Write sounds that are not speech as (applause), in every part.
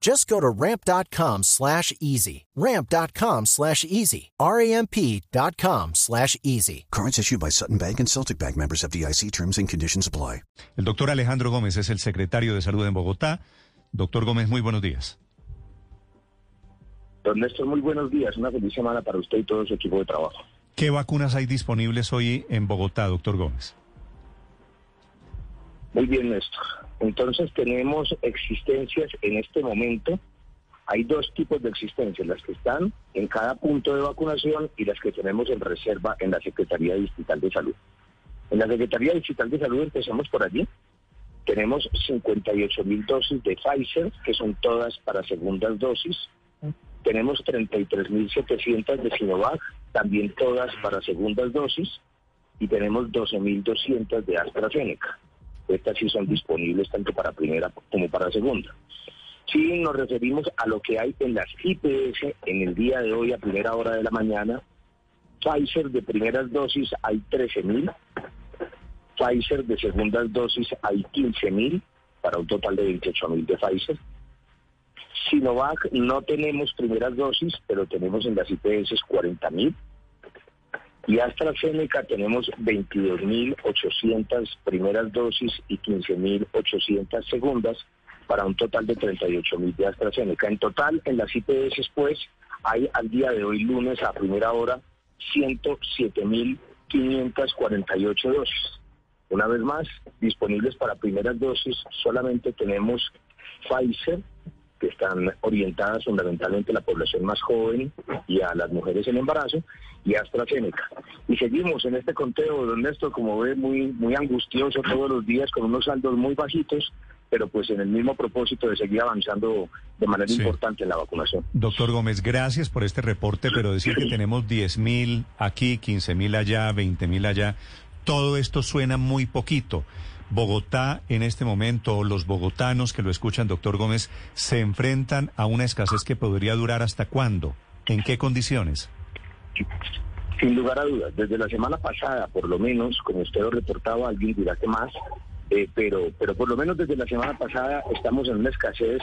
Just go to ramp.com slash easy. Ramp.com slash easy. R-A-M-P.com slash easy. Cards issued by Sutton Bank and Celtic Bank members of DIC terms and conditions apply. El doctor Alejandro Gómez es el secretario de Salud en Bogotá. Doctor Gómez, muy buenos días. Don Néstor, muy buenos días. Una feliz semana para usted y todo su equipo de trabajo. ¿Qué vacunas hay disponibles hoy en Bogotá, doctor Gómez? Muy bien, Néstor. Entonces tenemos existencias en este momento. Hay dos tipos de existencias, las que están en cada punto de vacunación y las que tenemos en reserva en la Secretaría Distrital de Salud. En la Secretaría Distrital de Salud empezamos por allí. Tenemos 58 mil dosis de Pfizer, que son todas para segundas dosis. Tenemos 33.700 de Sinovac, también todas para segundas dosis. Y tenemos 12.200 de AstraZeneca. Estas sí son disponibles tanto para primera como para segunda. Si nos referimos a lo que hay en las IPS en el día de hoy a primera hora de la mañana. Pfizer de primeras dosis hay 13.000. Pfizer de segundas dosis hay 15.000 para un total de 28.000 de Pfizer. Sinovac no tenemos primeras dosis, pero tenemos en las IPS 40.000. Y AstraZeneca tenemos 22.800 primeras dosis y 15.800 segundas para un total de 38.000 de AstraZeneca. En total, en las IPS, pues, hay al día de hoy, lunes a primera hora, 107.548 dosis. Una vez más, disponibles para primeras dosis, solamente tenemos Pfizer, que están orientadas fundamentalmente a la población más joven y a las mujeres en embarazo, y AstraZeneca. Y seguimos en este conteo, don Néstor, como ve, muy, muy angustioso todos los días, con unos saldos muy bajitos, pero pues en el mismo propósito de seguir avanzando de manera Sí. importante en la vacunación. Doctor Gómez, gracias por este reporte, pero decir que tenemos 10.000 aquí, 15.000 allá, 20.000 allá, todo esto suena muy poquito. Bogotá en este momento, los bogotanos que lo escuchan, doctor Gómez, se enfrentan a una escasez que podría durar hasta cuándo, en qué condiciones. Sin lugar a dudas, desde la semana pasada, por lo menos, como usted lo reportaba, alguien dirá que más, eh, pero, pero por lo menos desde la semana pasada estamos en una escasez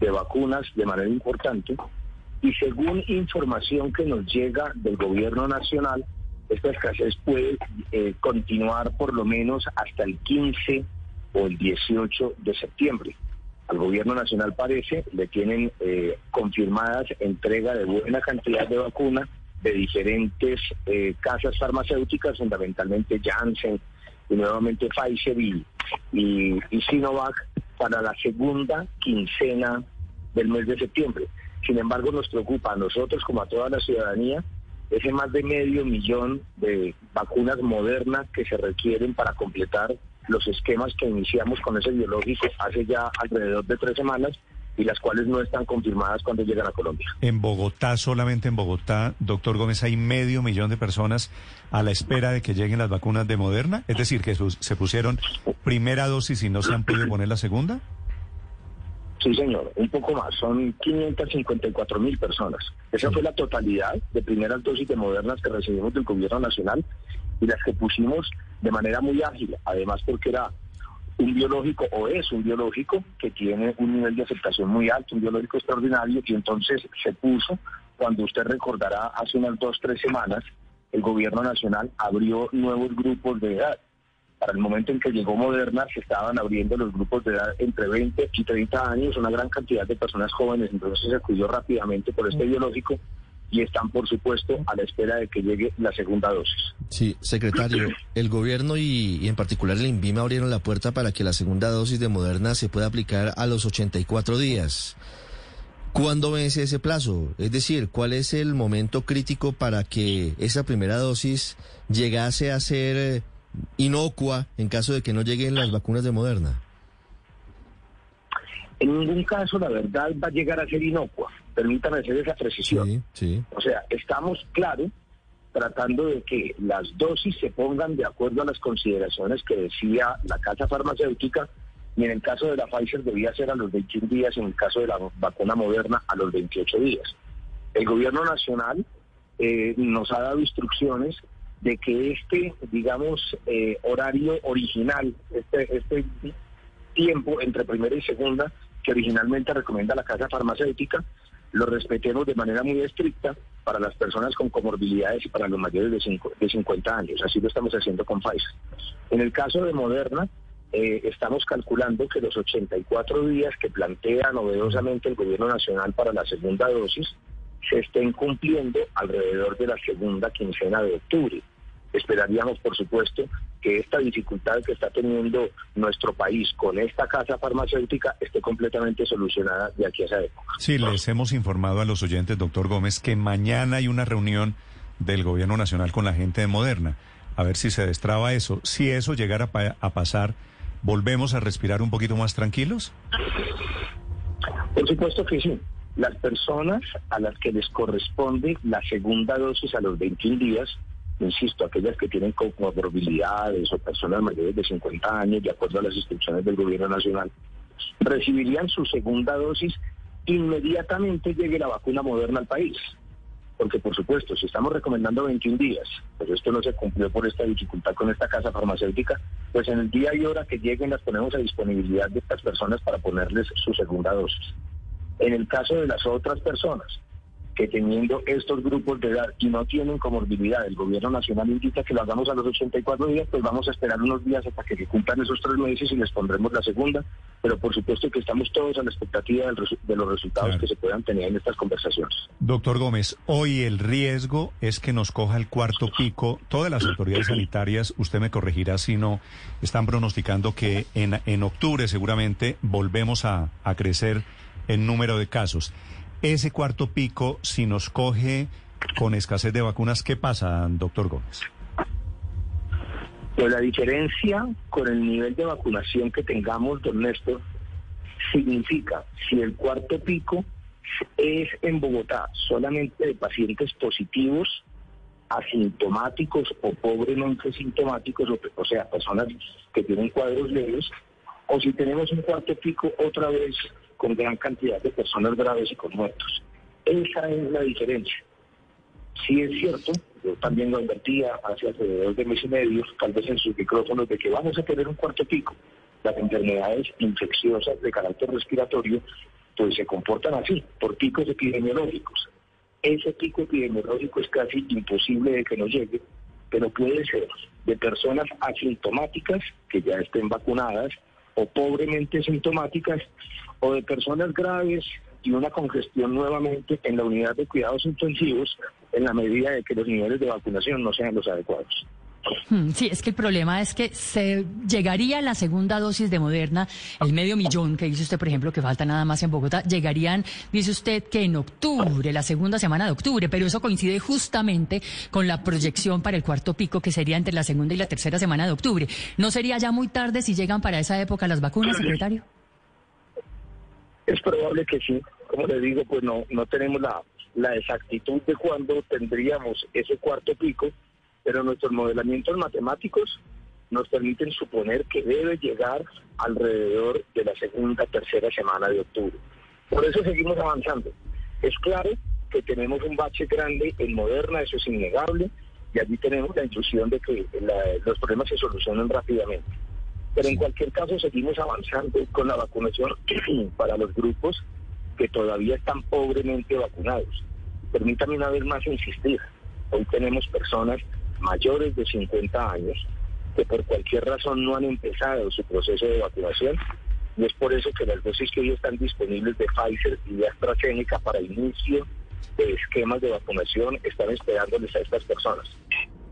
de vacunas de manera importante y según información que nos llega del gobierno nacional, esta escasez puede eh, continuar por lo menos hasta el 15 o el 18 de septiembre. Al gobierno nacional parece, le tienen eh, confirmadas entrega de buena cantidad de vacuna de diferentes eh, casas farmacéuticas, fundamentalmente Janssen y nuevamente Pfizer y, y, Sinovac para la segunda quincena del mes de septiembre. Sin embargo, nos preocupa a nosotros como a toda la ciudadanía ese más de medio millón de vacunas modernas que se requieren para completar los esquemas que iniciamos con ese biológico hace ya alrededor de tres semanas y las cuales no están confirmadas cuando llegan a Colombia. En Bogotá, solamente en Bogotá, doctor Gómez, hay medio millón de personas a la espera de que lleguen las vacunas de Moderna, es decir, que se pusieron primera dosis y no se han podido poner la segunda. Sí, señor, un poco más, son 554 mil personas. Esa fue la totalidad de primeras dosis de modernas que recibimos del gobierno nacional y las que pusimos de manera muy ágil, además porque era un biológico o es un biológico que tiene un nivel de aceptación muy alto, un biológico extraordinario, y entonces se puso, cuando usted recordará, hace unas dos, tres semanas, el gobierno nacional abrió nuevos grupos de edad. Para el momento en que llegó Moderna, se estaban abriendo los grupos de edad entre 20 y 30 años, una gran cantidad de personas jóvenes, entonces se acudió rápidamente por este biológico y están, por supuesto, a la espera de que llegue la segunda dosis. Sí, secretario, (clears throat) el gobierno y, y en particular el INVIMA abrieron la puerta para que la segunda dosis de Moderna se pueda aplicar a los 84 días. ¿Cuándo vence ese plazo? Es decir, ¿cuál es el momento crítico para que esa primera dosis llegase a ser eh, inocua en caso de que no lleguen las vacunas de Moderna? En ningún caso, la verdad, va a llegar a ser inocua. Permítame hacer esa precisión. Sí, sí. O sea, estamos, claro, tratando de que las dosis se pongan de acuerdo a las consideraciones que decía la casa farmacéutica y en el caso de la Pfizer debía ser a los 21 días, en el caso de la vacuna moderna a los 28 días. El gobierno nacional eh, nos ha dado instrucciones de que este, digamos, eh, horario original, este, este tiempo entre primera y segunda, que originalmente recomienda la casa farmacéutica, lo respetemos de manera muy estricta para las personas con comorbilidades y para los mayores de, cinco, de 50 años. Así lo estamos haciendo con Pfizer. En el caso de Moderna, eh, estamos calculando que los 84 días que plantea novedosamente el gobierno nacional para la segunda dosis se estén cumpliendo alrededor de la segunda quincena de octubre. Esperaríamos, por supuesto, que esta dificultad que está teniendo nuestro país con esta casa farmacéutica esté completamente solucionada de aquí a esa época. Sí, les hemos informado a los oyentes, doctor Gómez, que mañana hay una reunión del gobierno nacional con la gente de Moderna. A ver si se destraba eso. Si eso llegara a pasar, ¿volvemos a respirar un poquito más tranquilos? Por supuesto que sí. Las personas a las que les corresponde la segunda dosis a los 21 días insisto, aquellas que tienen comorbilidades o personas mayores de 50 años, de acuerdo a las instrucciones del gobierno nacional, recibirían su segunda dosis inmediatamente llegue la vacuna moderna al país. Porque, por supuesto, si estamos recomendando 21 días, pero esto no se cumplió por esta dificultad con esta casa farmacéutica, pues en el día y hora que lleguen las ponemos a disponibilidad de estas personas para ponerles su segunda dosis. En el caso de las otras personas que teniendo estos grupos de edad y no tienen comorbilidad, el gobierno nacional indica que lo hagamos a los 84 días, pues vamos a esperar unos días hasta que se cumplan esos tres meses y les pondremos la segunda, pero por supuesto que estamos todos a la expectativa del de los resultados claro. que se puedan tener en estas conversaciones. Doctor Gómez, hoy el riesgo es que nos coja el cuarto pico. Todas las autoridades sanitarias, usted me corregirá si no, están pronosticando que en, en octubre seguramente volvemos a, a crecer en número de casos ese cuarto pico, si nos coge con escasez de vacunas, ¿qué pasa, doctor Gómez? Pues la diferencia con el nivel de vacunación que tengamos, don Néstor, significa si el cuarto pico es en Bogotá solamente de pacientes positivos, asintomáticos o pobremente sintomáticos, o, o sea, personas que tienen cuadros leves, o si tenemos un cuarto pico otra vez con gran cantidad de personas graves y con muertos. Esa es la diferencia. Sí es cierto, yo también lo advertía hace alrededor de mes y medio, tal vez en sus micrófonos, de que vamos a tener un cuarto pico. Las enfermedades infecciosas de carácter respiratorio pues se comportan así, por picos epidemiológicos. Ese pico epidemiológico es casi imposible de que no llegue, pero puede ser de personas asintomáticas que ya estén vacunadas o pobremente sintomáticas o de personas graves y una congestión nuevamente en la unidad de cuidados intensivos en la medida de que los niveles de vacunación no sean los adecuados. Hmm, sí, es que el problema es que se llegaría la segunda dosis de Moderna, el medio millón que dice usted, por ejemplo, que falta nada más en Bogotá, llegarían, dice usted, que en octubre, la segunda semana de octubre, pero eso coincide justamente con la proyección para el cuarto pico, que sería entre la segunda y la tercera semana de octubre. ¿No sería ya muy tarde si llegan para esa época las vacunas, secretario? Es probable que sí. Como le digo, pues no, no tenemos la, la exactitud de cuándo tendríamos ese cuarto pico, pero nuestros modelamientos matemáticos nos permiten suponer que debe llegar alrededor de la segunda, tercera semana de octubre. Por eso seguimos avanzando. Es claro que tenemos un bache grande en Moderna, eso es innegable, y allí tenemos la intuición de que la, los problemas se solucionan rápidamente. Pero en cualquier caso seguimos avanzando con la vacunación (clears throat) para los grupos que todavía están pobremente vacunados. Permítame una vez más insistir, hoy tenemos personas mayores de 50 años que por cualquier razón no han empezado su proceso de vacunación y es por eso que las dosis que hoy están disponibles de Pfizer y de AstraZeneca para inicio de esquemas de vacunación están esperándoles a estas personas.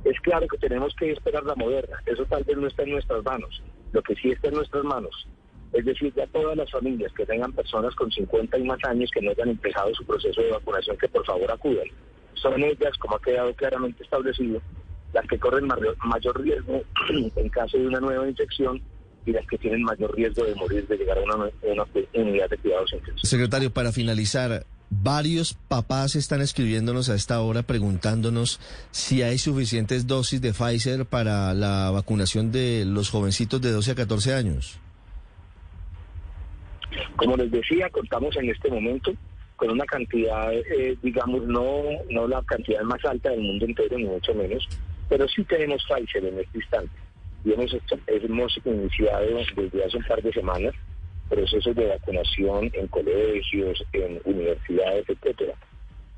Es claro que tenemos que esperar la moderna, eso tal vez no está en nuestras manos, lo que sí está en nuestras manos. Es decir, ya todas las familias que tengan personas con 50 y más años que no hayan empezado su proceso de vacunación, que por favor acudan. Son ellas, como ha quedado claramente establecido, las que corren mayor, riesgo (clears throat) en caso de una nueva infección y las que tienen mayor riesgo de morir de llegar a una, una unidad de cuidados intensivos. Secretario, para finalizar, varios papás están escribiéndonos a esta hora preguntándonos si hay suficientes dosis de Pfizer para la vacunación de los jovencitos de 12 a 14 años. Como les decía, contamos en este momento con una cantidad, eh, digamos, no, no la cantidad más alta del mundo entero, ni mucho menos, pero sí tenemos Pfizer en este instante. Y hemos, hemos iniciado desde hace un par de semanas procesos de vacunación en colegios, en universidades, etcétera.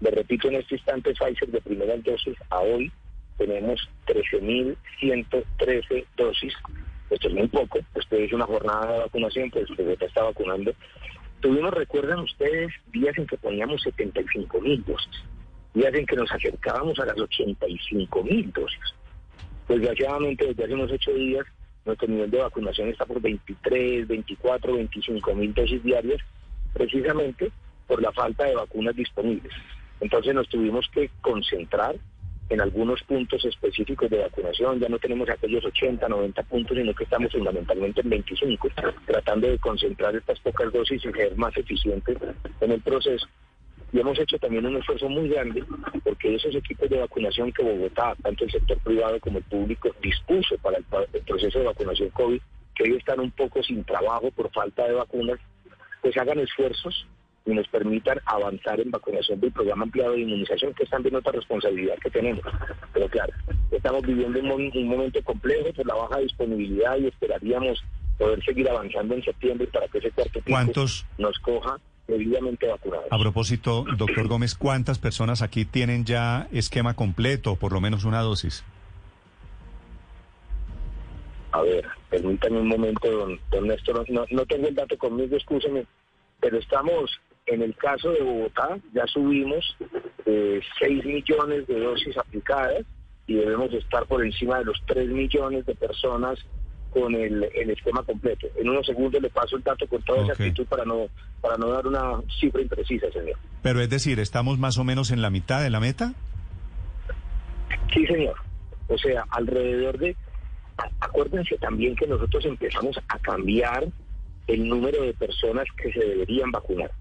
Le repito, en este instante Pfizer de primera dosis a hoy tenemos 13.113 dosis. Esto es muy poco. Usted hizo una jornada de vacunación, pues Bogotá está vacunando. Tuvimos, recuerdan ustedes, días en que poníamos 75 mil dosis, días en que nos acercábamos a las 85 mil dosis. Desgraciadamente, desde hace unos ocho días, nuestro nivel de vacunación está por 23, 24, 25 mil dosis diarias, precisamente por la falta de vacunas disponibles. Entonces nos tuvimos que concentrar en algunos puntos específicos de vacunación. Ya no tenemos aquellos 80, 90 puntos, sino que estamos fundamentalmente en 25, tratando de concentrar estas pocas dosis y ser más eficientes en el proceso. Y hemos hecho también un esfuerzo muy grande porque esos equipos de vacunación que Bogotá, tanto el sector privado como el público, dispuso para el, proceso de vacunación COVID, que hoy están un poco sin trabajo por falta de vacunas, pues hagan esfuerzos y nos permitan avanzar en vacunación del programa ampliado de inmunización, que es también otra responsabilidad que tenemos. Pero claro, estamos viviendo un, un momento complejo por la baja disponibilidad y esperaríamos poder seguir avanzando en septiembre para que ese cuarto pico nos coja debidamente vacunados. A propósito, doctor Gómez, ¿cuántas personas aquí tienen ya esquema completo, por lo menos una dosis? A ver, permítanme un momento, don, Néstor, no, no, tengo el dato conmigo, escúcheme, pero estamos, en el caso de Bogotá, ya subimos eh, 6 millones de dosis aplicadas y debemos estar por encima de los 3 millones de personas con el, esquema completo. En unos segundos le paso el dato con toda esa actitud para no, para no dar una cifra imprecisa, señor. Pero es decir, ¿estamos más o menos en la mitad de la meta? Sí, señor. O sea, alrededor de... Acuérdense también que nosotros empezamos a cambiar el número de personas que se deberían vacunar.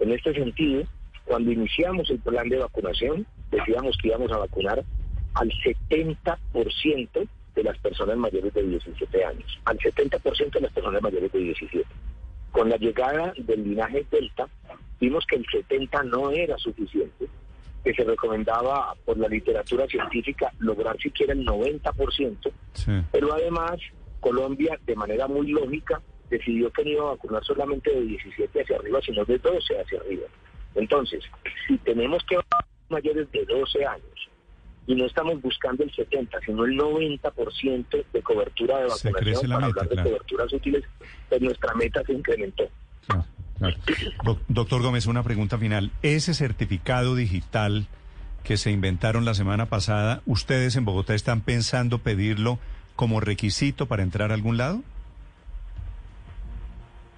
En este sentido, cuando iniciamos el plan de vacunación, decíamos que íbamos a vacunar al 70% de las personas mayores de 17 años, al 70% de las personas mayores de 17. Con la llegada del linaje Delta, vimos que el 70 no era suficiente, que se recomendaba por la literatura científica lograr siquiera el 90%, pero además Colombia, de manera muy lógica, decidió que no iba a vacunar solamente de 17 hacia arriba, sino de 12 hacia arriba. Entonces, si tenemos que vacunar mayores de 12 años, y no estamos buscando el 70, sino el 90% de cobertura de vacunación para hablar de coberturas útiles, pues nuestra meta se incrementó. Doctor Gómez, una pregunta final. Ese certificado digital que se inventaron la semana pasada, ¿ustedes en Bogotá están pensando pedirlo como requisito para entrar a algún lado?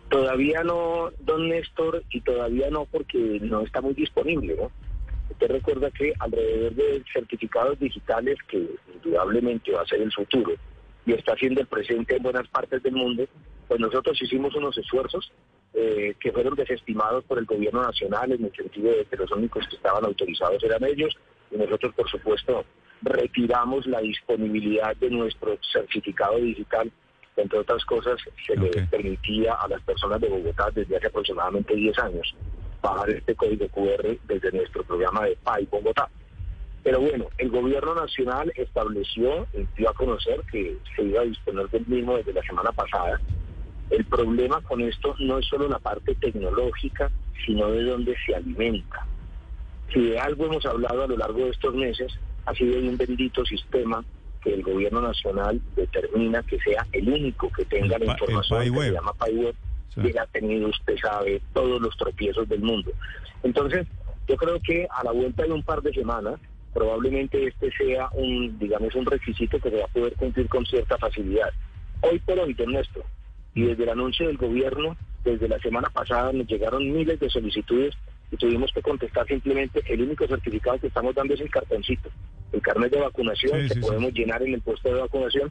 Todavía no, don Néstor, y todavía no porque no está muy disponible, ¿no? Usted recuerda que alrededor de certificados digitales, que indudablemente va a ser el futuro y está siendo el presente en buenas partes del mundo, pues nosotros hicimos unos esfuerzos eh, que fueron desestimados por el gobierno nacional en el sentido de que los únicos que estaban autorizados eran ellos y nosotros, por supuesto, retiramos la disponibilidad de nuestro certificado digital. Entre otras cosas, se le permitía a las personas de Bogotá desde hace aproximadamente 10 años bajar este código QR desde nuestro programa de PAI Bogotá. Pero bueno, el gobierno nacional estableció, dio a conocer que se iba a disponer del mismo desde la semana pasada. El problema con esto no es solo la parte tecnológica, sino de dónde se alimenta. Si de algo hemos hablado a lo largo de estos meses, ha sido de un bendito sistema que el gobierno nacional determina que sea el único que tenga la información que se llama Y ha tenido, usted sabe, todos los tropiezos del mundo. Entonces, Yo creo que a la vuelta de un par de semanas, probablemente este sea un, digamos, un requisito que se va a poder cumplir con cierta facilidad. Hoy por hoy, Néstor, y desde el anuncio del gobierno, desde la semana pasada nos llegaron miles de solicitudes y tuvimos que contestar simplemente el único certificado que estamos dando es el cartoncito, el carnet de vacunación Sí, que sí, sí. podemos llenar en el puesto de vacunación